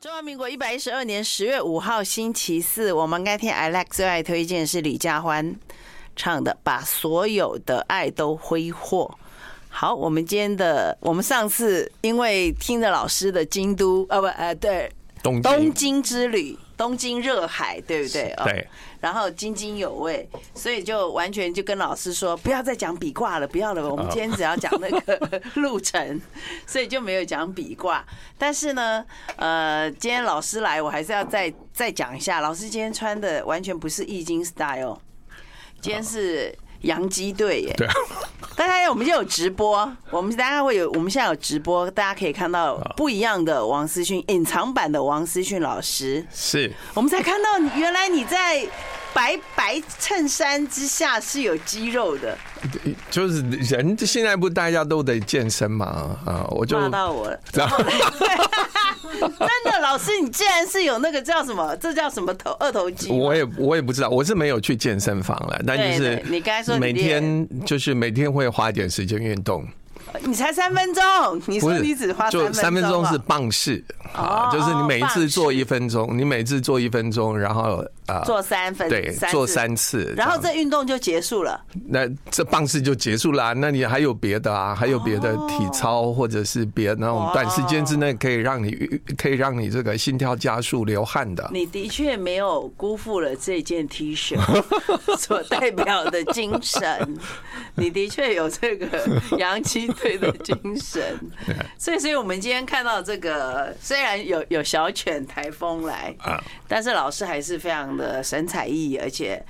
中华民国一百一十二年十月五号星期四，我们该听 I like 最爱推荐是李佳欢唱的《把所有的爱都挥霍》。好，我们今天的我们上次因为听着老师的京都啊不呃对东东京之旅。东京热海，对不对？对。然后津津有味，所以就完全就跟老师说，不要再讲比卦了，不要了。我们今天只要讲那个 路程，所以就没有讲比卦。但是呢，呃，今天老师来，我还是要再再讲一下。老师今天穿的完全不是易经 style，今天是。洋基队耶，对，大家我们就有直播，我们大家会有，我们现在有直播，大家可以看到不一样的王思训，隐藏版的王思训老师，是。我们才看到原来你在。白白衬衫之下是有肌肉的，就是人现在不大家都得健身嘛啊！我就骂到我了，真的老师，你竟然是有那个叫什么？这叫什么头二头肌？我也我也不知道，我是没有去健身房了，但就是你刚才说每天就是每天会花一点时间运动。你才三分钟，你说你只花就三分钟是棒式啊，就是你每一次做一分钟，你每次做一分钟，然后啊做三分对，做三次，然后这运动就结束了。那这棒式就结束了，那你还有别的啊？还有别的体操或者是别那种短时间之内可以让你可以让你这个心跳加速、流汗的。你的确没有辜负了这件 T 恤 所代表的精神，你的确有这个洋基队的精神，所以，所以我们今天看到这个，虽然有有小犬台风来，但是老师还是非常的神采奕奕，而且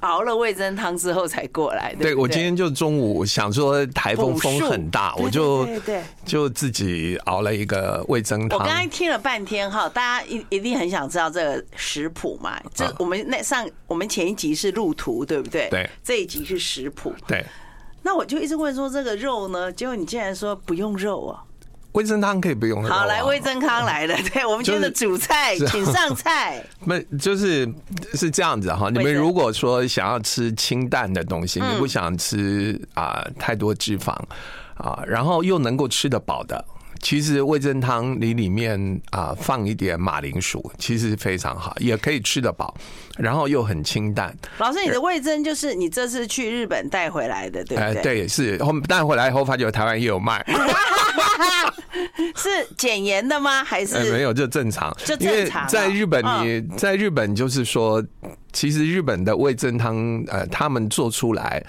熬了味噌汤之后才过来。对，对我今天就中午想说台风风很大，我就就自己熬了一个味噌汤。我刚才听了半天哈，大家一一定很想知道这个食谱嘛？这我们那上我们前一集是路途，对不对？对，这一集是食谱。对。那我就一直问说这个肉呢？结果你竟然说不用肉啊？味增汤可以不用肉。好，来味增汤来了，对我们今天的主菜，请上菜。那就是是这样子哈？你们如果说想要吃清淡的东西，你不想吃啊太多脂肪啊，然后又能够吃得饱的。其实味噌汤你里面啊放一点马铃薯，其实非常好，也可以吃得饱，然后又很清淡。老师，你的味噌就是你这次去日本带回来的，对不对？哎，对，是后带回来以后发觉台湾也有卖。是减盐的吗？还是没有？就正常。就正常。在日本，你在日本就是说，其实日本的味噌汤，呃，他们做出来。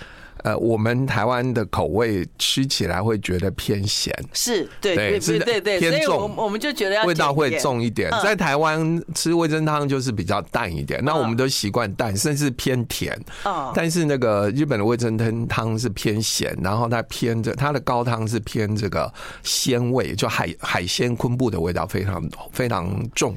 呃，我们台湾的口味吃起来会觉得偏咸，是对对对对对，偏重，我们就觉得味道会重一点。在台湾吃味噌汤就是比较淡一点，那我们都习惯淡，甚至偏甜。但是那个日本的味噌汤汤是偏咸，然后它偏着它的高汤是偏这个鲜味，就海海鲜昆布的味道非常非常重。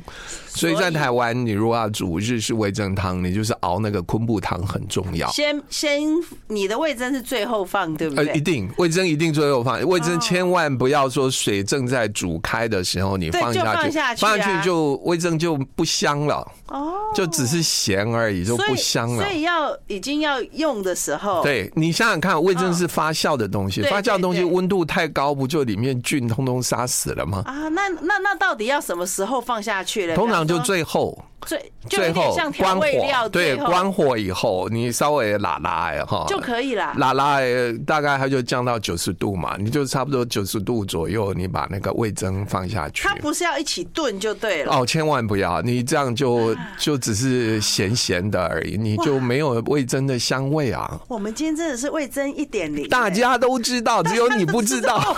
所以在台湾，你如果要煮日式味噌汤，你就是熬那个昆布汤很重要。先先你的味。味噌是最后放，对不对？呃，一定味噌一定最后放。味噌千万不要说水正在煮开的时候你放下去，放下去就味噌就不香了。哦，就只是咸而已，就不香了。所以要已经要用的时候，对，你想想看，味增是发酵的东西，发酵的东西温度太高，不就里面菌通通杀死了吗？啊，那那那到底要什么时候放下去呢？通常就最后。最最后关火，对，关火以后你稍微拉拉哈就可以了。拉拉大概它就降到九十度嘛，你就差不多九十度左右，你把那个味增放下去。它不是要一起炖就对了。哦，千万不要，你这样就就只是咸咸的而已，你就没有味增的香味啊。我们今天真的是味增一点零，大家都知道，只有你不知道。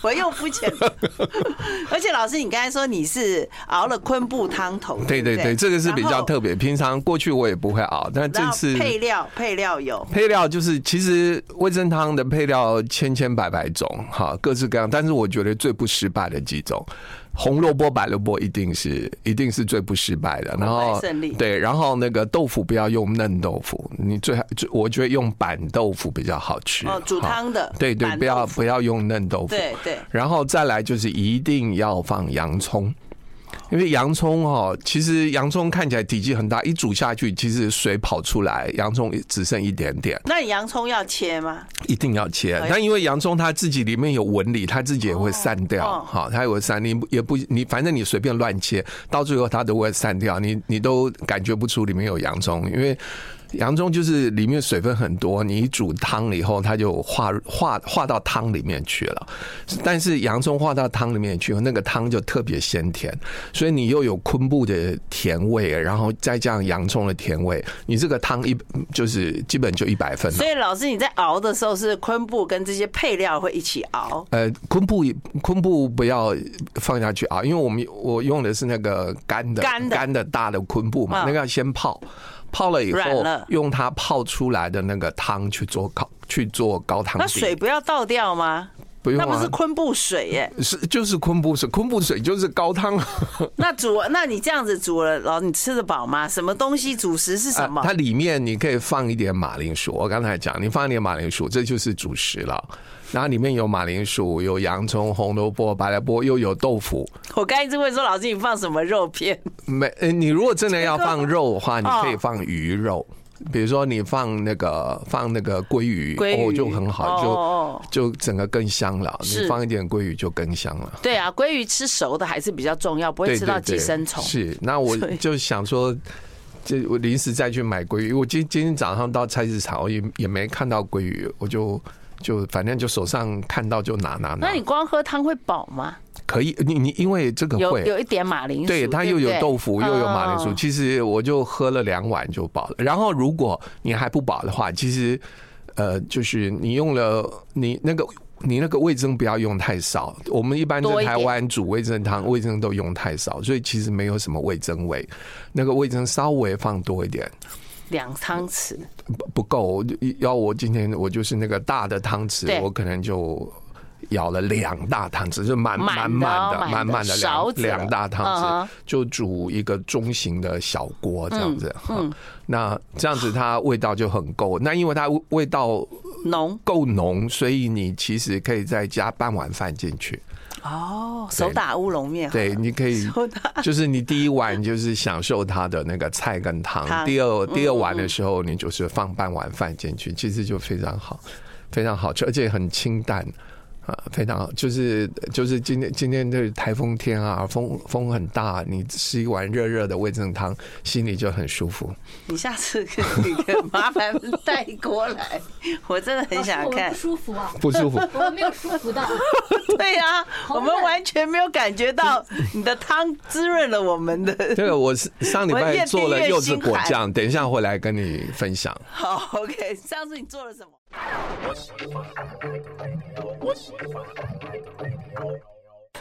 我又肤浅，而且老师，你刚才说你是熬了昆布汤头，对对对，这个是比较特别。平常过去我也不会熬，但这次配料配料有配料，就是其实味噌汤的配料千千百百种，哈，各式各样。但是我觉得最不失败的几种。红萝卜、白萝卜一定是一定是最不失败的。然后对，然后那个豆腐不要用嫩豆腐，你最好就我觉得用板豆腐比较好吃。哦，煮汤的。对对，不要不要用嫩豆腐。对对。然后再来就是一定要放洋葱，因为洋葱哈，其实洋葱看起来体积很大，一煮下去，其实水跑出来，洋葱只剩一点点。那你洋葱要切吗？一定要切。但因为洋葱它自己里面有纹理，它自己也会散掉。好，它也会散，你也不你反正你随便乱切，到最后它都会散掉，你你都感觉不出里面有洋葱，因为。洋葱就是里面水分很多，你一煮汤了以后，它就化化化到汤里面去了。但是洋葱化到汤里面去，那个汤就特别鲜甜，所以你又有昆布的甜味，然后再加上洋葱的甜味，你这个汤一就是基本就一百分了。所以老师你在熬的时候是昆布跟这些配料会一起熬？呃，昆布昆布不要放下去熬，因为我们我用的是那个干的干的干的大的昆布嘛，那个要先泡。泡了以后，用它泡出来的那个汤去做高去做高汤。那水不要倒掉吗？不用，那不是昆布水耶？是就是昆布水，昆布水就是高汤。那煮，那你这样子煮了，老你吃得饱吗？什么东西主食是什么？它里面你可以放一点马铃薯。我刚才讲，你放一点马铃薯，这就是主食了。然后里面有马铃薯，有洋葱、红萝卜、白萝卜，又有豆腐。我刚一直会说，老师你放什么肉片？没，你如果真的要放肉的话，你可以放鱼肉，比如说你放那个放那个鲑鱼，鲑鱼哦就很好，就就整个更香了。你放一点鲑鱼就更香了。对啊，鲑鱼吃熟的还是比较重要，不会吃到寄生虫。是，那我就想说，就我临时再去买鲑鱼。我今今天早上到菜市场，我也也没看到鲑鱼，我就。就反正就手上看到就拿拿拿。那你光喝汤会饱吗？可以，你你因为这个会有有一点马铃薯，对，它又有豆腐又有马铃薯，其实我就喝了两碗就饱了。然后如果你还不饱的话，其实呃，就是你用了你那个你那个味噌不要用太少。我们一般在台湾煮味噌汤，味噌都用太少，所以其实没有什么味噌味。那个味噌稍微放多一点。两汤匙不不够，要我今天我就是那个大的汤匙，我可能就舀了两大汤匙，就满满满的满满的两两大汤匙，就煮一个中型的小锅这样子。嗯，那这样子它味道就很够。那因为它味道浓够浓，所以你其实可以再加半碗饭进去。哦，手打乌龙面，对，你可以，就是你第一碗就是享受它的那个菜跟汤，第二第二碗的时候，你就是放半碗饭进去，其实就非常好，非常好吃，而且很清淡。啊，非常好，就是就是今天今天这台风天啊，风风很大，你吃一碗热热的味噌汤，心里就很舒服。你下次可以麻烦带过来，我真的很想看。不舒服啊？不舒服？我没有舒服到。对呀、啊，我们完全没有感觉到你的汤滋润了我们的。这个我 上礼拜做了柚子果酱，等一下回来跟你分享。好，OK，上次你做了什么？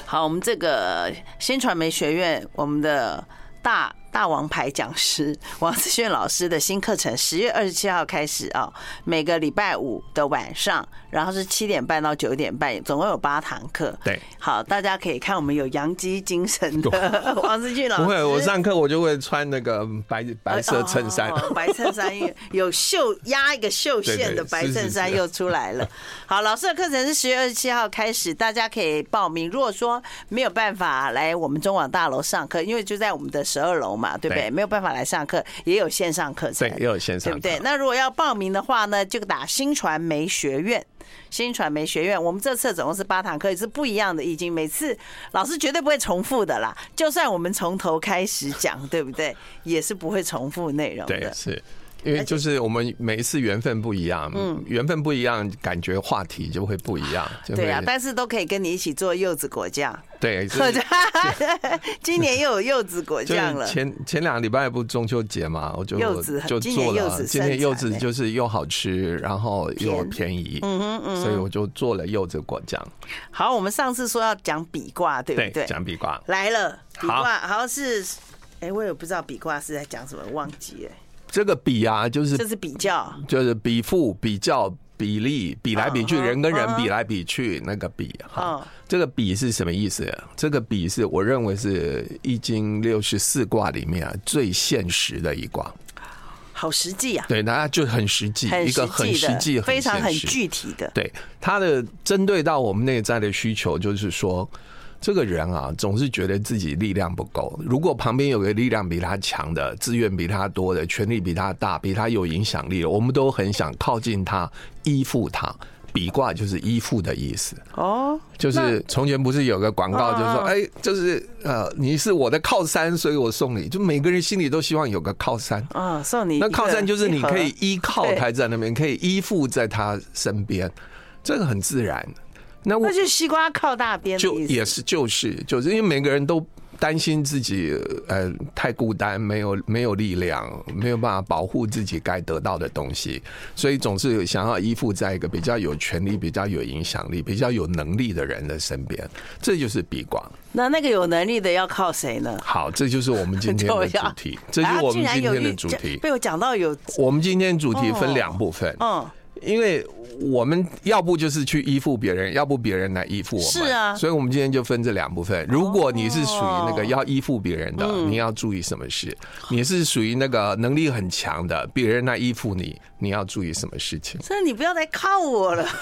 好，我们这个新传媒学院，我们的大。大王牌讲师 王思炫老师的新课程，十月二十七号开始啊，每个礼拜五的晚上，然后是七点半到九点半，总共有八堂课。对，好，大家可以看我们有阳基精神的 王思俊老师。不会，我上课我就会穿那个白白色衬衫，白衬衫有绣压一个绣线的白衬衫又出来了。好，老师的课程是十月二十七号开始，大家可以报名。如果说没有办法来我们中广大楼上课，因为就在我们的十二楼嘛。对不对？没有办法来上课，也有线上课程，对，也有线上，对不对？那如果要报名的话呢，就打新传媒学院。新传媒学院，我们这次总共是八堂课，也是不一样的。已经每次老师绝对不会重复的啦。就算我们从头开始讲，对不对？也是不会重复内容的。对，是。因为就是我们每一次缘分不一样，嗯，缘分不一样，感觉话题就会不一样。对啊，但是都可以跟你一起做柚子果酱。对，今年又有柚子果酱了。前前两个礼拜不是中秋节嘛，我就柚子就做了。今年柚子就是又好吃，然后又便宜，嗯哼嗯，所以我就做了柚子果酱。好，我们上次说要讲比卦，对不对？讲比卦来了，比卦好像是，哎，我也不知道比卦是在讲什么，忘记了。这个比啊，就是这是比较，就是比附、比较、比例、比来比去，人跟人比来比去，那个比哈。这个比是什么意思？这个比是我认为是易经六十四卦里面啊最现实的一卦，好实际啊！对，大家就很实际，一个很实际、非常很具体的。对，它的针对到我们内在的需求，就是说。这个人啊，总是觉得自己力量不够。如果旁边有个力量比他强的、资源比他多的、权力比他大、比他有影响力的，我们都很想靠近他、依附他。比卦就是依附的意思哦，就是从前不是有个广告，就是说，哎，就是呃，你是我的靠山，所以我送你。就每个人心里都希望有个靠山啊，送你。那靠山就是你可以依靠他在那边，可以依附在他身边，这个很自然。那我那就西瓜靠大边，就也是就是就是因为每个人都。担心自己呃太孤单，没有没有力量，没有办法保护自己该得到的东西，所以总是想要依附在一个比较有权力、比较有影响力、比较有能力的人的身边，这就是比广。那那个有能力的要靠谁呢？好，这就是我们今天的 主题，这就是我们今天的主题。被我讲到有，我们今天主题分两部分。嗯。因为我们要不就是去依附别人，要不别人来依附我们。是啊，所以我们今天就分这两部分。如果你是属于那个要依附别人的，你要注意什么事？你是属于那个能力很强的，别人来依附你，你要注意什么事情？所以你不要再靠我了。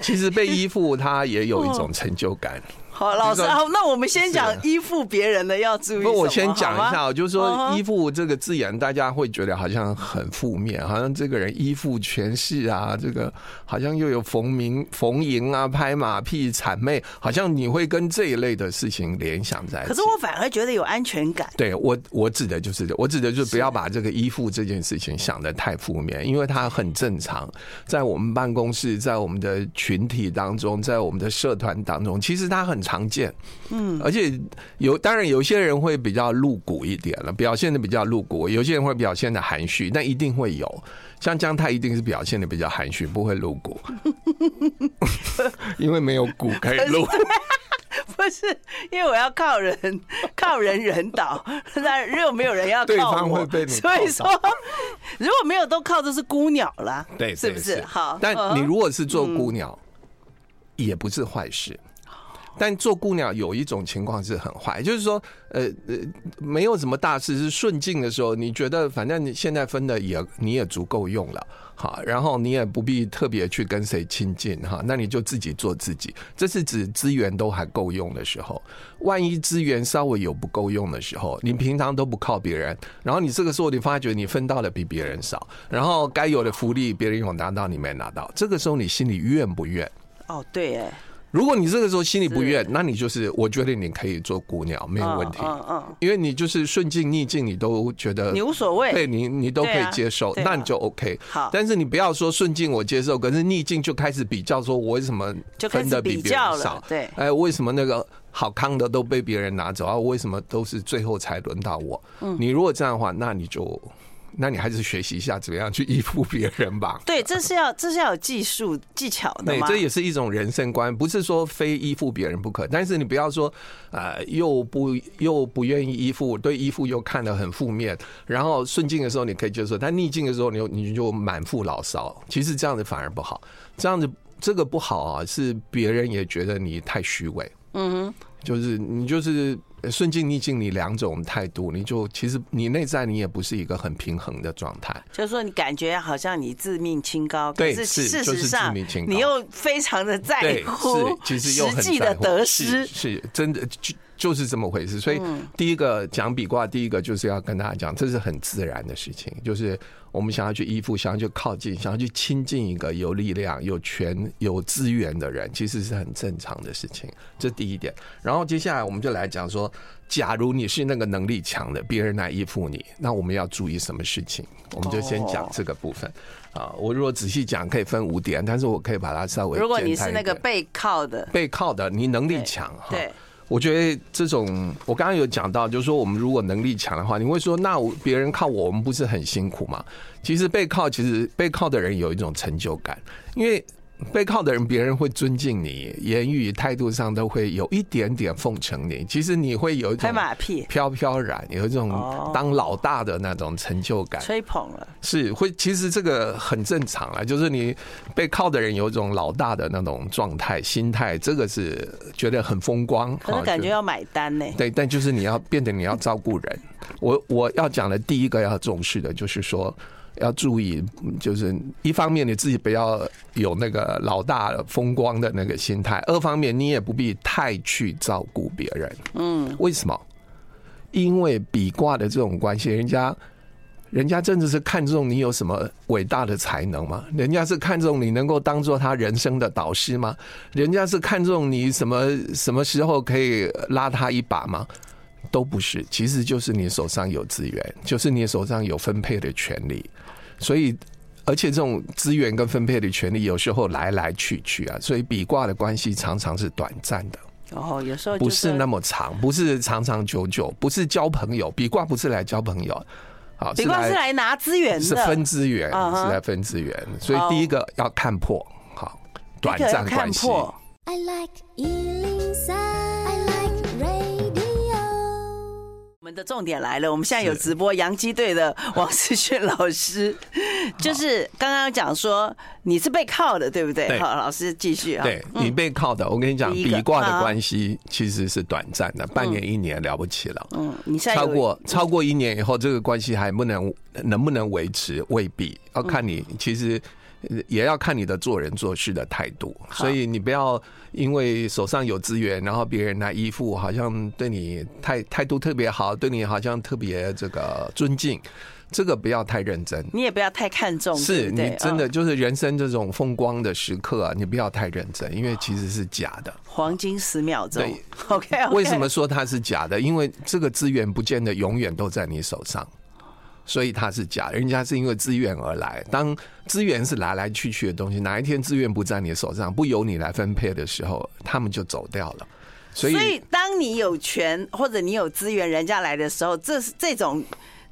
其实被依附，他也有一种成就感。好，老师，好，那我们先讲依附别人的要注意。不，我先讲一下，就是说依附这个字眼，大家会觉得好像很负面，好像这个人依附权势啊，这个好像又有逢迎逢迎啊，拍马屁、谄媚，好像你会跟这一类的事情联想在一起。可是我反而觉得有安全感。对我，我指的就是，我指的就是不要把这个依附这件事情想的太负面，因为它很正常，在我们办公室，在我们的群体当中，在我们的社团当中，其实它很。常见，嗯，而且有当然有些人会比较露骨一点了，表现的比较露骨；有些人会表现的含蓄，但一定会有。像姜太一定是表现的比较含蓄，不会露骨，因为没有骨可以露。不是，因为我要靠人，靠人人倒，但又没有人要靠我，对方会被你。所以说，如果没有都靠，的是孤鸟了，对，是不是？好，但你如果是做孤鸟，也不是坏事。但做姑娘有一种情况是很坏，就是说，呃呃，没有什么大事是顺境的时候，你觉得反正你现在分的也你也足够用了，好，然后你也不必特别去跟谁亲近哈，那你就自己做自己。这是指资源都还够用的时候，万一资源稍微有不够用的时候，你平常都不靠别人，然后你这个时候你发觉你分到的比别人少，然后该有的福利别人有拿到你没拿到，这个时候你心里怨不怨？哦，对，哎。如果你这个时候心里不愿，那你就是我觉得你可以做姑娘，没有问题。嗯嗯，因为你就是顺境逆境，你都觉得你无所谓，对你你都可以接受，那你就 OK。好，但是你不要说顺境我接受，可是逆境就开始比较，说我为什么分的比别人少？对，哎，为什么那个好康的都被别人拿走啊？为什么都是最后才轮到我？嗯，你如果这样的话，那你就。那你还是学习一下怎么样去依附别人吧。对，这是要这是要有技术技巧的。对，这也是一种人生观，不是说非依附别人不可。但是你不要说，呃，又不又不愿意依附，对依附又看得很负面。然后顺境的时候你可以接受，但逆境的时候你你就满腹牢骚。其实这样子反而不好，这样子这个不好啊，是别人也觉得你太虚伪。嗯哼，就是你就是。顺境逆境，你两种态度，你就其实你内在你也不是一个很平衡的状态。就是说，你感觉好像你自命清高，对，可是事实上是你又非常的在乎，其实又很实际的得失，是真的就就是这么回事。所以第一个讲比卦，第一个就是要跟大家讲，这是很自然的事情，就是。我们想要去依附，想要去靠近，想要去亲近一个有力量、有权、有资源的人，其实是很正常的事情。这第一点。然后接下来我们就来讲说，假如你是那个能力强的，别人来依附你，那我们要注意什么事情？我们就先讲这个部分。啊，我如果仔细讲，可以分五点，但是我可以把它稍微。如果你是那个背靠的，背靠的，你能力强哈。对。我觉得这种，我刚刚有讲到，就是说我们如果能力强的话，你会说，那别人靠我，们不是很辛苦吗？其实背靠，其实背靠的人有一种成就感，因为。背靠的人，别人会尊敬你，言语态度上都会有一点点奉承你。其实你会有一种拍马屁、飘飘然，有一种当老大的那种成就感。吹捧了，是会。其实这个很正常啊，就是你背靠的人有一种老大的那种状态、心态，这个是觉得很风光。可是感觉要买单呢？对，但就是你要变得你要照顾人。我我要讲的第一个要重视的就是说。要注意，就是一方面你自己不要有那个老大风光的那个心态，二方面你也不必太去照顾别人。嗯，为什么？因为比卦的这种关系，人家人家真的是看中你有什么伟大的才能吗？人家是看中你能够当做他人生的导师吗？人家是看中你什么什么时候可以拉他一把吗？都不是，其实就是你手上有资源，就是你手上有分配的权利。所以，而且这种资源跟分配的权利有时候来来去去啊，所以比卦的关系常常是短暂的。哦，有时候不是那么长，不是长长久久，不是交朋友。比卦不是来交朋友，好，比卦是来拿资源的，是分资源，是来分资源。所以第一个要看破，好，短暂关系。我们的重点来了，我们现在有直播，洋基队的王思训老师，就是刚刚讲说你是被靠的，对不对？好，老师继续啊。对，你被靠的，我跟你讲，比卦的关系其实是短暂的，半年一年了不起了。嗯，你现在超过超过一年以后，这个关系还不能能不能维持，未必要看你其实。也要看你的做人做事的态度，所以你不要因为手上有资源，然后别人来依附，好像对你态态度特别好，对你好像特别这个尊敬，这个不要太认真。你也不要太看重，是你真的就是人生这种风光的时刻啊，你不要太认真，因为其实是假的。黄金十秒钟，对，OK。为什么说它是假的？因为这个资源不见得永远都在你手上。所以他是假，人家是因为自愿而来。当资源是来来去去的东西，哪一天资源不在你手上，不由你来分配的时候，他们就走掉了。所以，所以当你有权或者你有资源，人家来的时候，这是这种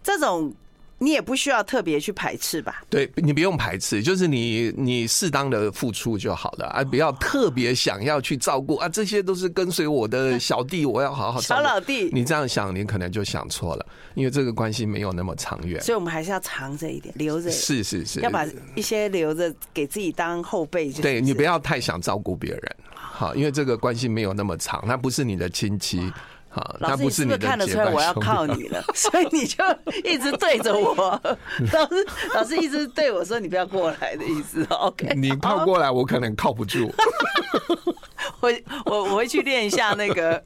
这种。你也不需要特别去排斥吧？对，你不用排斥，就是你你适当的付出就好了，啊不要特别想要去照顾啊，这些都是跟随我的小弟，我要好好照顾。小老弟，你这样想，你可能就想错了，因为这个关系没有那么长远。所以我们还是要藏着一点，留着。是是是，要把一些留着给自己当后辈。就是。对，你不要太想照顾别人，好，因为这个关系没有那么长，他不是你的亲戚。老师，你是不是看得出来我要靠你了？所以你就一直对着我。老师，老师一直对我说：“你不要过来的意思。” OK，你靠过来，我可能靠不住。我我我会去练一下那个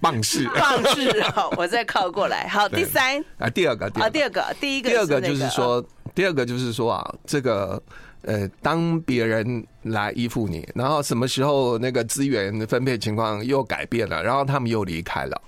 棒式，棒式。好，我再靠过来。好，第三啊，第二个，啊，第二个，第一个，第二个就是说，第二个就是说啊，这个。呃，当别人来依附你，然后什么时候那个资源分配情况又改变了，然后他们又离开了，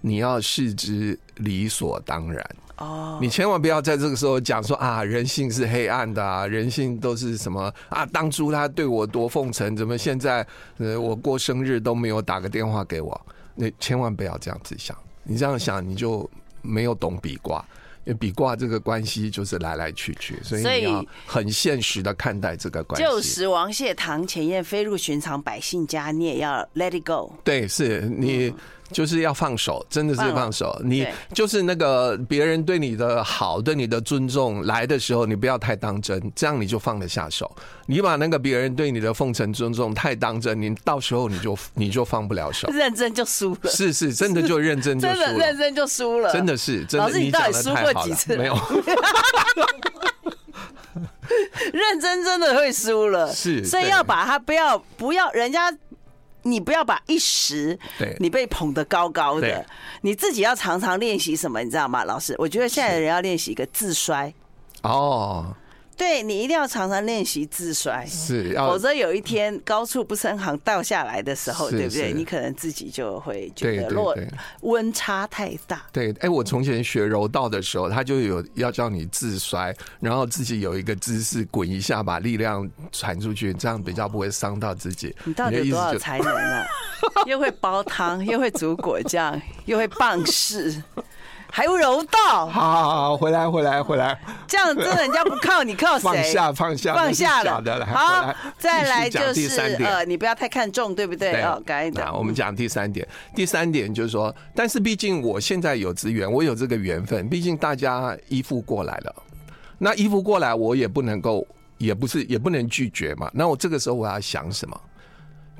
你要视之理所当然。哦，你千万不要在这个时候讲说啊，人性是黑暗的啊，人性都是什么啊？当初他对我多奉承，怎么现在呃我过生日都没有打个电话给我？你千万不要这样子想，你这样想你就没有懂比卦。因为比卦这个关系就是来来去去，所以你要很现实的看待这个关系。旧时王谢堂前燕，飞入寻常百姓家，你也要 let it go。对，是你。嗯就是要放手，真的是放手。你就是那个别人对你的好，对你的尊重来的时候，你不要太当真，这样你就放得下手。你把那个别人对你的奉承尊重太当真，你到时候你就 你就放不了手。认真就输了，是是，真的就认真就输了，真的认真就输了，真的是。真的，老师，你到底输过几次？没有，认真真的会输了，是，所以要把他不要不要人家。你不要把一时，你被捧得高高的，你自己要常常练习什么，你知道吗？老师，我觉得现在的人要练习一个自摔。哦。对，你一定要常常练习自摔，是，否则有一天高处不胜寒倒下来的时候，对不对？你可能自己就会觉得落温差太大。对，哎，我从前学柔道的时候，他就有要叫你自摔，然后自己有一个姿势滚一下，把力量传出去，这样比较不会伤到自己。你到底有多少才能啊？又会煲汤，又会煮果酱，又会棒式。还有柔道，好好好，回来回来回来，这样真的人家不靠你靠谁？放下放下放下了。好，再来就是呃，你不要太看重，对不对？哦，刚才讲，我们讲第三点，第三点就是说，但是毕竟我现在有资源，我有这个缘分，毕竟大家依附过来了，那依附过来，我也不能够，也不是也不能拒绝嘛。那我这个时候我要想什么？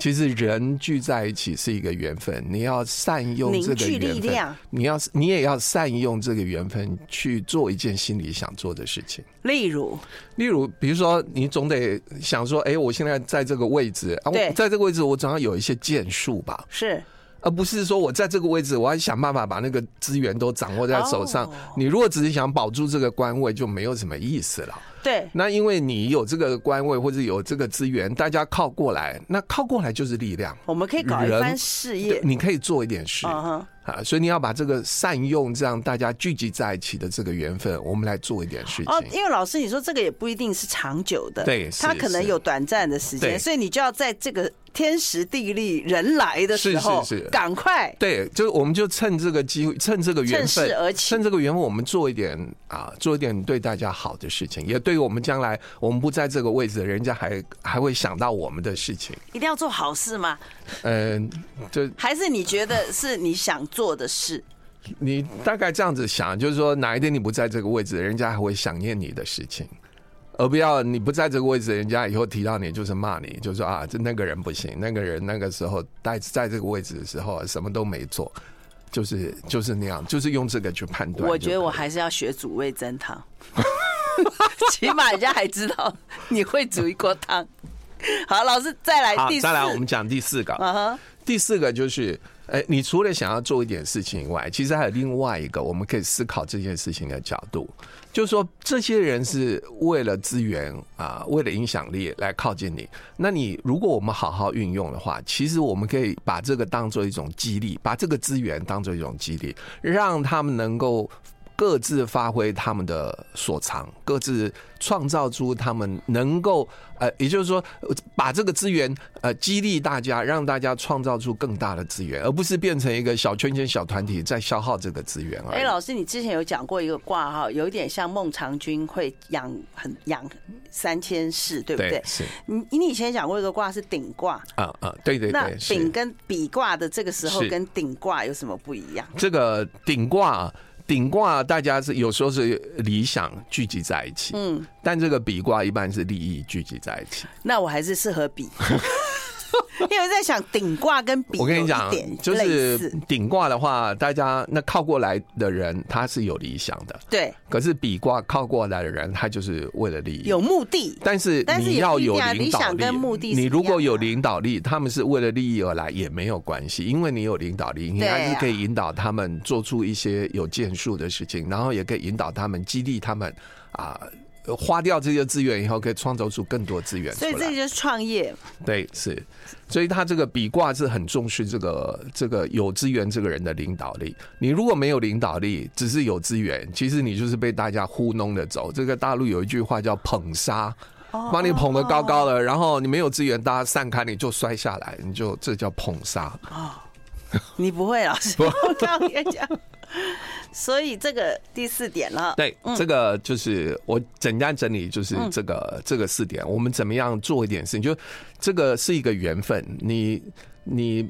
其实人聚在一起是一个缘分，你要善用这个缘分，你要你也要善用这个缘分去做一件心里想做的事情。例如，例如，比如说，你总得想说，哎，我现在在这个位置，啊，在这个位置，我总要有一些建树吧？是，而不是说我在这个位置，我要想办法把那个资源都掌握在手上。你如果只是想保住这个官位，就没有什么意思了。对，那因为你有这个官位或者有这个资源，大家靠过来，那靠过来就是力量。我们可以搞一番事业，你可以做一点事。Uh-huh. 啊，所以你要把这个善用，这样大家聚集在一起的这个缘分，我们来做一点事情。哦，因为老师你说这个也不一定是长久的，对，它可能有短暂的时间，所以你就要在这个天时地利人来的时候，是是是，赶快。对，就我们就趁这个机会，趁这个缘分，而趁这个缘分，我们做一点啊，做一点对大家好的事情，也对于我们将来我们不在这个位置，人家还还会想到我们的事情。一定要做好事吗？嗯，就还是你觉得是你想做的事？你大概这样子想，就是说哪一天你不在这个位置，人家还会想念你的事情，而不要你不在这个位置，人家以后提到你就是骂你，就说啊，这那个人不行，那个人那个时候在在这个位置的时候什么都没做，就是就是那样，就是用这个去判断。我觉得我还是要学煮味增汤，起码人家还知道你会煮一锅汤。好，老师再来第四，再来我们讲第四个。第四个就是，哎，你除了想要做一点事情以外，其实还有另外一个我们可以思考这件事情的角度，就是说，这些人是为了资源啊，为了影响力来靠近你。那你如果我们好好运用的话，其实我们可以把这个当做一种激励，把这个资源当做一种激励，让他们能够。各自发挥他们的所长，各自创造出他们能够呃，也就是说，把这个资源呃激励大家，让大家创造出更大的资源，而不是变成一个小圈圈、小团体在消耗这个资源而已。哎，老师，你之前有讲过一个卦哈，有一点像孟尝君会养很养三千士，对不对？对是。你你以前讲过一个卦是鼎卦啊啊，对对对。那鼎跟比卦的这个时候跟鼎卦有什么不一样？这个鼎卦。鼎卦大家是有时候是理想聚集在一起，嗯，但这个比卦一般是利益聚集在一起。那我还是适合比。因为在想顶挂跟比，我跟你讲，就是顶挂的话，大家那靠过来的人他是有理想的，对。可是比挂靠过来的人，他就是为了利益，有目的。但是你要有领导力，你如果有领导力，他们是为了利益而来也没有关系，因为你有领导力，你还是可以引导他们做出一些有建树的事情，然后也可以引导他们，激励他们啊。花掉这些资源以后，可以创造出更多资源。所以这就是创业。对，是。所以他这个比卦是很重视这个这个有资源这个人的领导力。你如果没有领导力，只是有资源，其实你就是被大家糊弄的走。这个大陆有一句话叫“捧杀”，把你捧得高高的，然后你没有资源，大家散开，你就摔下来，你就这叫捧杀。哦，你不会老师，我刚刚也讲。所以这个第四点了，对，这个就是我简单整理，就是这个这个四点，我们怎么样做一点事情？就这个是一个缘分，你你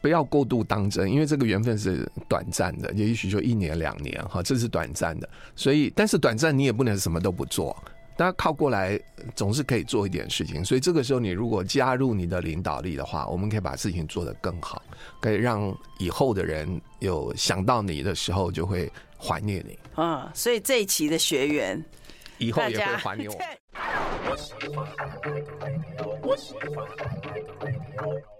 不要过度当真，因为这个缘分是短暂的，也许就一年两年哈，这是短暂的。所以，但是短暂你也不能什么都不做。大家靠过来，总是可以做一点事情。所以这个时候，你如果加入你的领导力的话，我们可以把事情做得更好，可以让以后的人有想到你的时候就会怀念你。啊，所以这一期的学员以后也会怀念我。我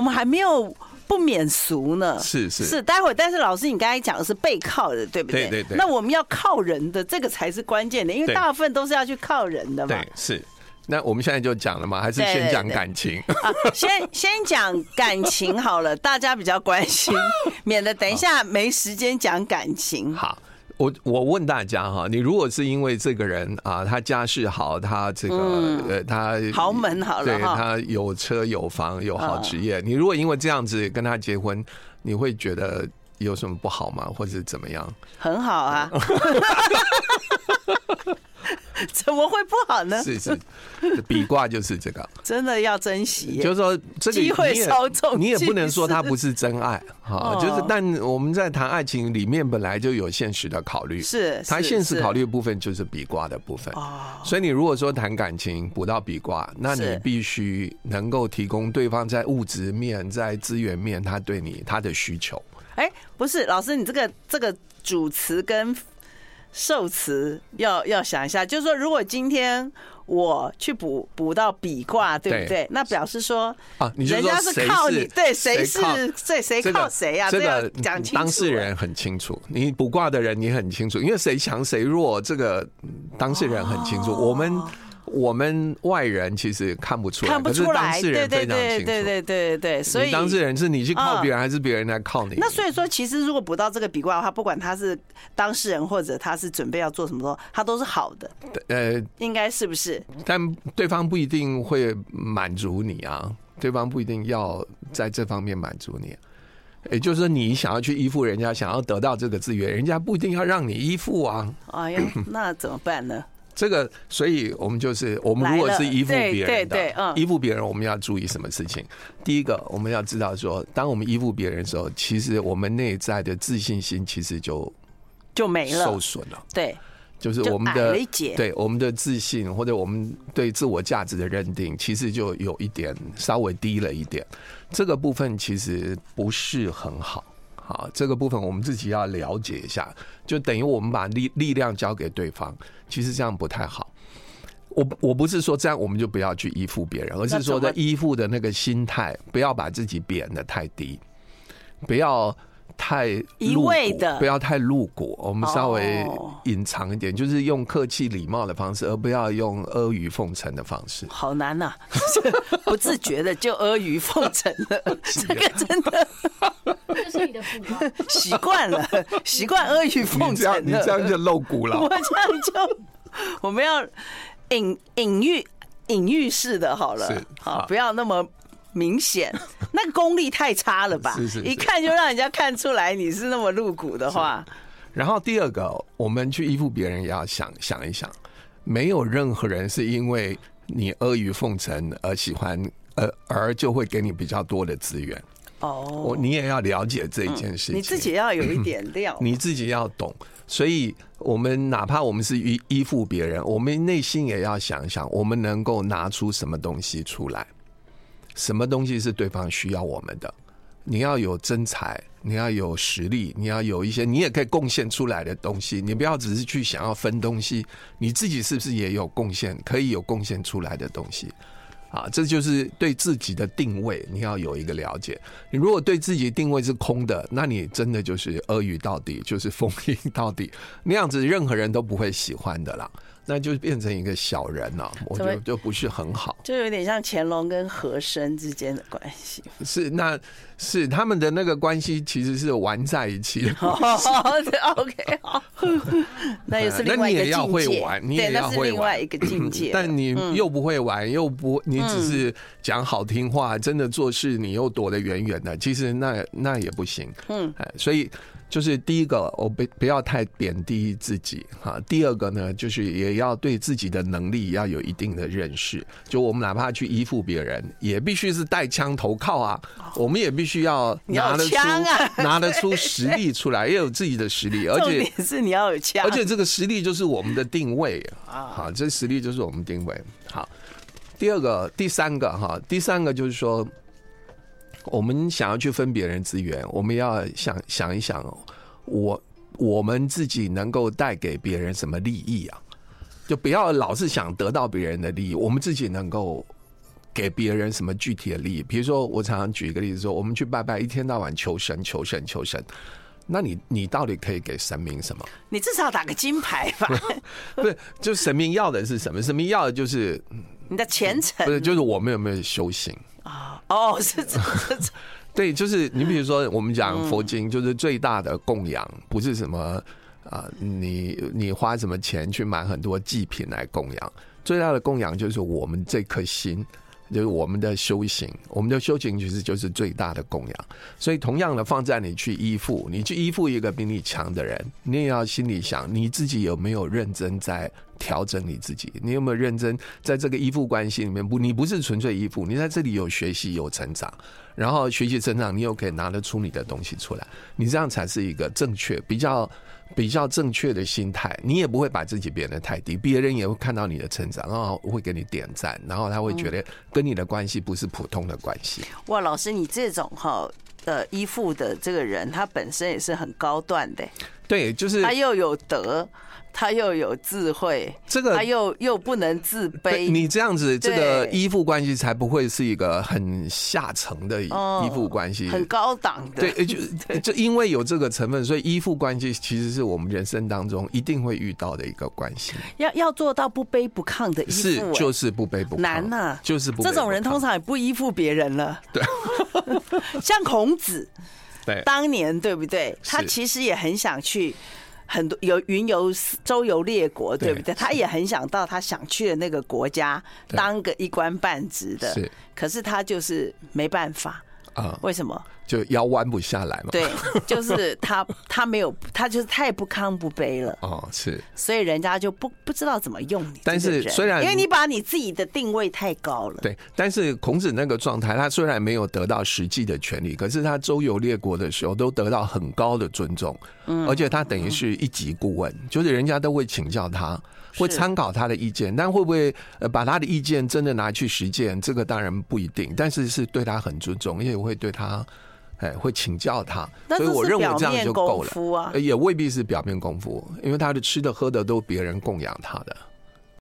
们还没有。不免俗呢，是是是，待会儿，但是老师，你刚才讲的是背靠的，对不对？对对对。那我们要靠人的，这个才是关键的，因为大部分都是要去靠人的嘛。对，是。那我们现在就讲了嘛，还是先讲感情？啊，先先讲感情好了，大家比较关心，免得等一下没时间讲感情。好。我我问大家哈，你如果是因为这个人啊，他家世好，他这个呃，他豪门好了，对，他有车有房有好职业，你如果因为这样子跟他结婚，你会觉得有什么不好吗？或者怎么样？很好啊。怎么会不好呢？是是，比卦就是这个，真的要珍惜。就是说，这个机会稍纵，你也不能说它不是真爱哈。就是，但我们在谈爱情里面本来就有现实的考虑，是谈现实考虑的部分就是比卦的部分。哦，所以你如果说谈感情补到比卦，那你必须能够提供对方在物质面、在资源面，他对你他的需求。哎，不是，老师，你这个这个主词跟。受词要要想一下，就是说，如果今天我去补补到比卦，对不对？那表示说啊，人家是靠你，对，谁是对谁靠谁呀？这个讲清楚。当事人很清楚，你补卦的人你很清楚，因为谁强谁弱，这个当事人很清楚。我们。我们外人其实看不出来，看不出来，当事人非常清楚，对对对对对所以当事人是你去靠别人，还是别人来靠你？那所以说，其实如果不到这个笔卦的话，不管他是当事人或者他是准备要做什么，他都是好的。呃，应该是不是？但对方不一定会满足你啊，对方不一定要在这方面满足你、也就是说，你想要去依附人家，想要得到这个资源，人家不一定要让你依附啊。哎呀，那怎么办呢？这个，所以我们就是，我们如果是依附别人的，嗯依附别人，我们要注意什么事情？第一个，我们要知道说，当我们依附别人的时候，其实我们内在的自信心其实就就没了，受损了。对，就是我们的对我们的自信或者我们对自我价值的认定，其实就有一点稍微低了一点。这个部分其实不是很好。好，这个部分我们自己要了解一下，就等于我们把力力量交给对方，其实这样不太好。我我不是说这样我们就不要去依附别人，而是说在依附的那个心态，不要把自己贬得太低，不要。太一味的，不要太露骨，我们稍微隐藏一点，就是用客气礼貌的方式，而不要用阿谀奉承的方式。好难呐，不自觉的就阿谀奉承了，这个真的，这是你的习惯了，习惯阿谀奉承了，你这样就露骨了。我这样就，我们要隐隐喻隐喻式的，好了，好，不要那么。明显，那个功力太差了吧？是是，一看就让人家看出来你是那么露骨的话。然后第二个，我们去依附别人也要想想一想，没有任何人是因为你阿谀奉承而喜欢，而而就会给你比较多的资源。哦，你也要了解这一件事情，你自己要有一点料，你自己要懂。所以，我们哪怕我们是依依附别人，我们内心也要想想，我们能够拿出什么东西出来。什么东西是对方需要我们的？你要有真才，你要有实力，你要有一些你也可以贡献出来的东西。你不要只是去想要分东西，你自己是不是也有贡献，可以有贡献出来的东西？啊，这就是对自己的定位，你要有一个了解。你如果对自己定位是空的，那你真的就是阿谀到底，就是 封印到底，那样子任何人都不会喜欢的啦。那就变成一个小人了，我觉得就不是很好，就有点像乾隆跟和珅之间的关系。是，那是他们的那个关系，其实是玩在一起的。OK，好，那也是另外一个境界。那你也要会玩，你也要会玩，另外一个境 界。但你又不会玩，又不，你只是讲好听话，真的做事你又躲得远远的。其实那那也不行。嗯，所以。就是第一个，我不不要太贬低自己哈。第二个呢，就是也要对自己的能力要有一定的认识。就我们哪怕去依附别人，也必须是带枪投靠啊。我们也必须要拿得出 拿得出实力出来，要有自己的实力。而且是你要有枪，而且这个实力就是我们的定位啊。好，这实力就是我们定位。好，第二个、第三个哈，第三个就是说。我们想要去分别人资源，我们要想想一想，我我们自己能够带给别人什么利益啊？就不要老是想得到别人的利益，我们自己能够给别人什么具体的利益？比如说，我常常举一个例子说，我们去拜拜，一天到晚求神、求神、求神，那你你到底可以给神明什么？你至少打个金牌吧？不是，就神明要的是什么？神明要的就是你的虔诚，不是，就是我们有没有修行？啊哦，是这这，对，就是你比如说，我们讲佛经，就是最大的供养，不是什么啊，你你花什么钱去买很多祭品来供养，最大的供养就是我们这颗心。就是我们的修行，我们的修行其实就是最大的供养。所以，同样的放在你去依附，你去依附一个比你强的人，你也要心里想，你自己有没有认真在调整你自己？你有没有认真在这个依附关系里面？不，你不是纯粹依附，你在这里有学习有成长，然后学习成长，你又可以拿得出你的东西出来，你这样才是一个正确、比较比较正确的心态。你也不会把自己变得太低，别人也会看到你的成长，然后会给你点赞，然后他会觉得跟你的关系不是普通的关系。哇，老师，你这种哈呃依附的这个人，他本身也是很高段的。对，就是他又有德。他又有智慧，这个他又又不能自卑。你这样子，这个依附关系才不会是一个很下层的依附关系，很高档的。对，就 就因为有这个成分，所以依附关系其实是我们人生当中一定会遇到的一个关系。要要做到不卑不亢的依附，是就是不卑不亢，难呐，就是不。这种人通常也不依附别人了。对，像孔子，对，当年对不对？他其实也很想去。很多有云游周游列国，对不对？他也很想到他想去的那个国家当个一官半职的，是。可是他就是没办法啊？为什么？就腰弯不下来嘛。对，就是他他没有他就是太不亢不卑了哦，是。所以人家就不不知道怎么用你。但是虽然因为你把你自己的定位太高了。对，但是孔子那个状态，他虽然没有得到实际的权利，可是他周游列国的时候都得到很高的尊重。嗯，而且他等于是一级顾问，就是人家都会请教他，会参考他的意见，但会不会呃把他的意见真的拿去实践，这个当然不一定。但是是对他很尊重，因为会对他。哎，会请教他，所以我认为这样就够了。也未必是表面功夫，因为他的吃的喝的都别人供养他的。